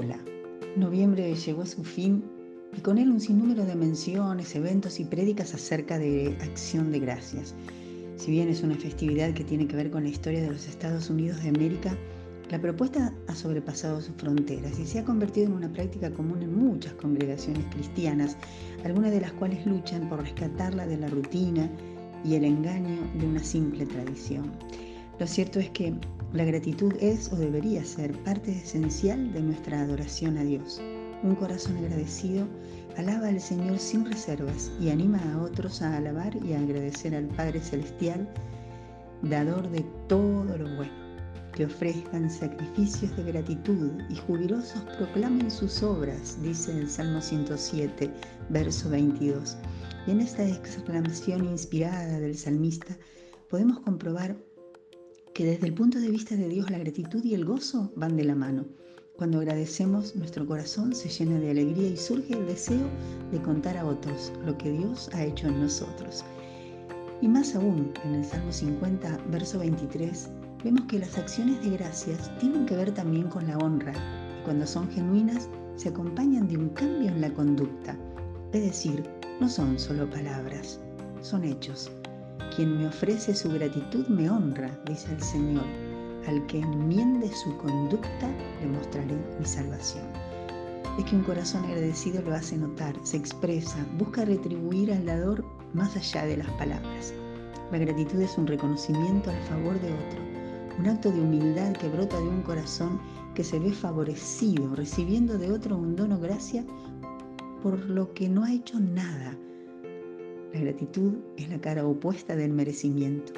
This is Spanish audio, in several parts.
Hola, noviembre llegó a su fin y con él un sinnúmero de menciones, eventos y prédicas acerca de acción de gracias. Si bien es una festividad que tiene que ver con la historia de los Estados Unidos de América, la propuesta ha sobrepasado sus fronteras y se ha convertido en una práctica común en muchas congregaciones cristianas, algunas de las cuales luchan por rescatarla de la rutina y el engaño de una simple tradición. Lo cierto es que la gratitud es o debería ser parte esencial de nuestra adoración a Dios. Un corazón agradecido alaba al Señor sin reservas y anima a otros a alabar y a agradecer al Padre Celestial, dador de todo lo bueno. Que ofrezcan sacrificios de gratitud y jubilosos proclamen sus obras, dice el Salmo 107, verso 22. Y en esta exclamación inspirada del salmista podemos comprobar que desde el punto de vista de Dios la gratitud y el gozo van de la mano. Cuando agradecemos, nuestro corazón se llena de alegría y surge el deseo de contar a otros lo que Dios ha hecho en nosotros. Y más aún, en el Salmo 50, verso 23, vemos que las acciones de gracias tienen que ver también con la honra y cuando son genuinas se acompañan de un cambio en la conducta. Es decir, no son solo palabras, son hechos. Quien me ofrece su gratitud me honra, dice el Señor. Al que enmiende su conducta, le mostraré mi salvación. Es que un corazón agradecido lo hace notar, se expresa, busca retribuir al dador más allá de las palabras. La gratitud es un reconocimiento al favor de otro, un acto de humildad que brota de un corazón que se ve favorecido, recibiendo de otro un dono gracia por lo que no ha hecho nada la gratitud es la cara opuesta del merecimiento.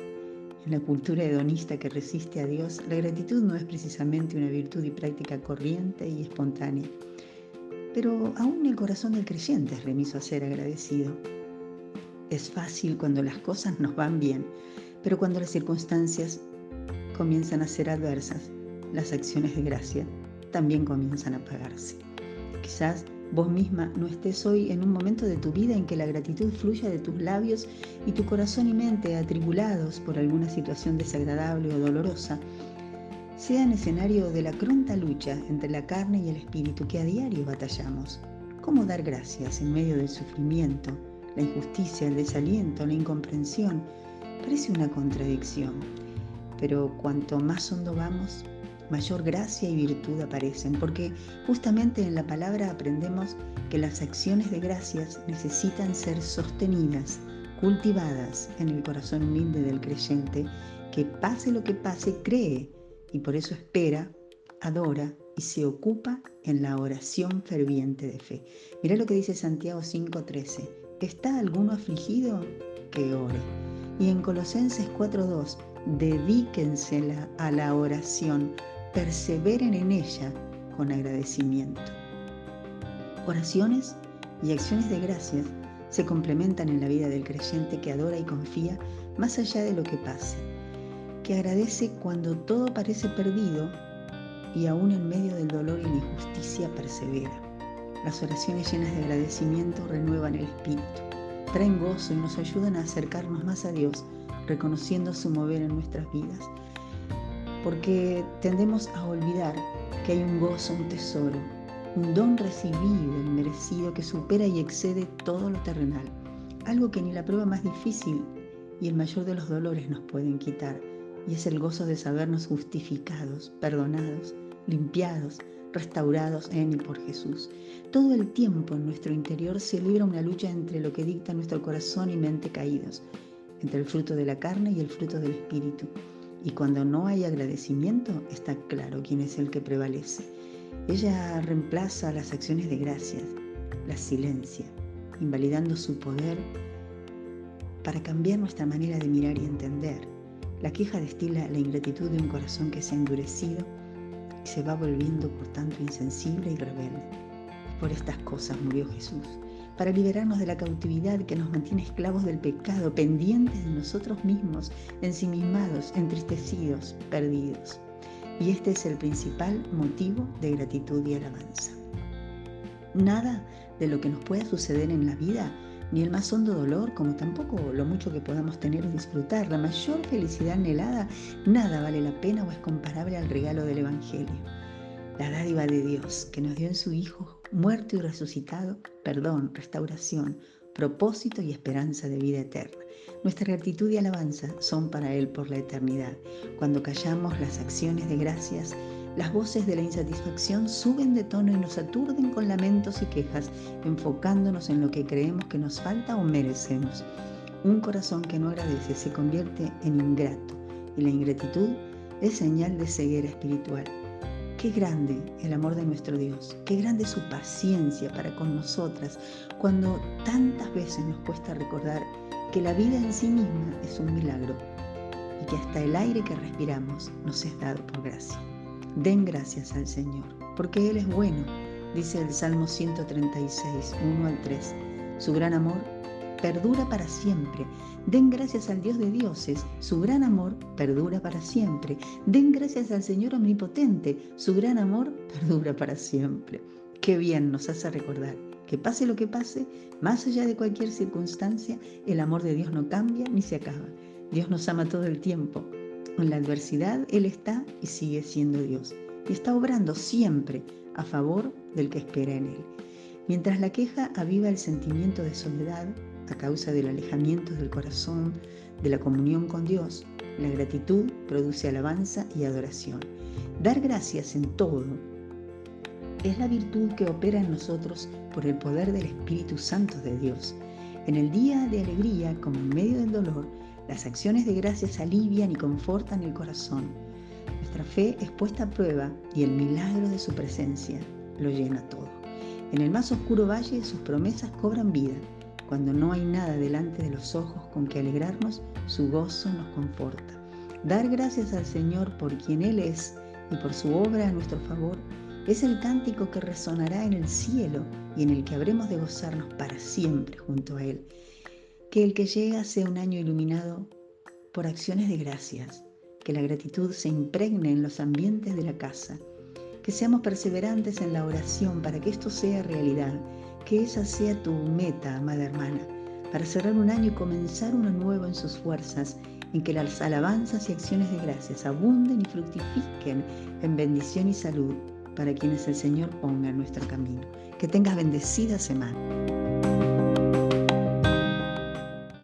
En la cultura hedonista que resiste a Dios, la gratitud no es precisamente una virtud y práctica corriente y espontánea. Pero aún el corazón del creyente es remiso a ser agradecido. Es fácil cuando las cosas nos van bien, pero cuando las circunstancias comienzan a ser adversas, las acciones de gracia también comienzan a pagarse. Quizás Vos misma no estés hoy en un momento de tu vida en que la gratitud fluya de tus labios y tu corazón y mente atribulados por alguna situación desagradable o dolorosa, sean escenario de la cronta lucha entre la carne y el espíritu que a diario batallamos. ¿Cómo dar gracias en medio del sufrimiento, la injusticia, el desaliento, la incomprensión? Parece una contradicción, pero cuanto más hondo vamos, mayor gracia y virtud aparecen, porque justamente en la palabra aprendemos que las acciones de gracias necesitan ser sostenidas, cultivadas en el corazón humilde del creyente, que pase lo que pase, cree y por eso espera, adora y se ocupa en la oración ferviente de fe. Mira lo que dice Santiago 5:13. ¿Está alguno afligido? Que ore. Y en Colosenses 4:2, dedíquense a la oración perseveren en ella con agradecimiento. Oraciones y acciones de gracias se complementan en la vida del creyente que adora y confía más allá de lo que pase, que agradece cuando todo parece perdido y aún en medio del dolor y la injusticia persevera. Las oraciones llenas de agradecimiento renuevan el espíritu, traen gozo y nos ayudan a acercarnos más a Dios, reconociendo su mover en nuestras vidas porque tendemos a olvidar que hay un gozo, un tesoro, un don recibido merecido que supera y excede todo lo terrenal, algo que ni la prueba más difícil y el mayor de los dolores nos pueden quitar, y es el gozo de sabernos justificados, perdonados, limpiados, restaurados en y por Jesús. Todo el tiempo en nuestro interior se libra una lucha entre lo que dicta nuestro corazón y mente caídos, entre el fruto de la carne y el fruto del Espíritu. Y cuando no hay agradecimiento, está claro quién es el que prevalece. Ella reemplaza las acciones de gracias, la silencia, invalidando su poder para cambiar nuestra manera de mirar y entender. La queja destila la ingratitud de un corazón que se ha endurecido y se va volviendo por tanto insensible y rebelde. Por estas cosas murió Jesús para liberarnos de la cautividad que nos mantiene esclavos del pecado, pendientes de nosotros mismos, ensimismados, entristecidos, perdidos. Y este es el principal motivo de gratitud y alabanza. Nada de lo que nos pueda suceder en la vida, ni el más hondo dolor, como tampoco lo mucho que podamos tener o disfrutar, la mayor felicidad anhelada, nada vale la pena o es comparable al regalo del Evangelio. la dádiva de Dios que nos dio en su Hijo, muerto y resucitado, perdón, restauración, propósito y esperanza de vida eterna. Nuestra gratitud y alabanza son para Él por la eternidad. Cuando callamos las acciones de gracias, las voces de la insatisfacción suben de tono y nos aturden con lamentos y quejas, enfocándonos en lo que creemos que nos falta o merecemos. Un corazón que no agradece se convierte en ingrato y la ingratitud es señal de ceguera espiritual. Qué grande el amor de nuestro Dios, qué grande su paciencia para con nosotras cuando tantas veces nos cuesta recordar que la vida en sí misma es un milagro y que hasta el aire que respiramos nos es dado por gracia. Den gracias al Señor, porque Él es bueno, dice el Salmo 136, 1 al 3. Su gran amor perdura para siempre. Den gracias al Dios de dioses, su gran amor perdura para siempre. Den gracias al Señor omnipotente, su gran amor perdura para siempre. Qué bien nos hace recordar que pase lo que pase, más allá de cualquier circunstancia, el amor de Dios no cambia ni se acaba. Dios nos ama todo el tiempo. En la adversidad Él está y sigue siendo Dios. Y está obrando siempre a favor del que espera en Él. Mientras la queja aviva el sentimiento de soledad a causa del alejamiento del corazón de la comunión con Dios, la gratitud produce alabanza y adoración. Dar gracias en todo es la virtud que opera en nosotros por el poder del Espíritu Santo de Dios. En el día de alegría, como en medio del dolor, las acciones de gracias alivian y confortan el corazón. Nuestra fe es puesta a prueba y el milagro de su presencia lo llena todo. En el más oscuro valle sus promesas cobran vida. Cuando no hay nada delante de los ojos con que alegrarnos, su gozo nos conforta. Dar gracias al Señor por quien Él es y por su obra a nuestro favor es el cántico que resonará en el cielo y en el que habremos de gozarnos para siempre junto a Él. Que el que llega sea un año iluminado por acciones de gracias, que la gratitud se impregne en los ambientes de la casa, que seamos perseverantes en la oración para que esto sea realidad, que esa sea tu meta, amada hermana, para cerrar un año y comenzar uno nuevo en sus fuerzas, en que las alabanzas y acciones de gracias abunden y fructifiquen en bendición y salud para quienes el Señor ponga en nuestro camino. Que tengas bendecida semana.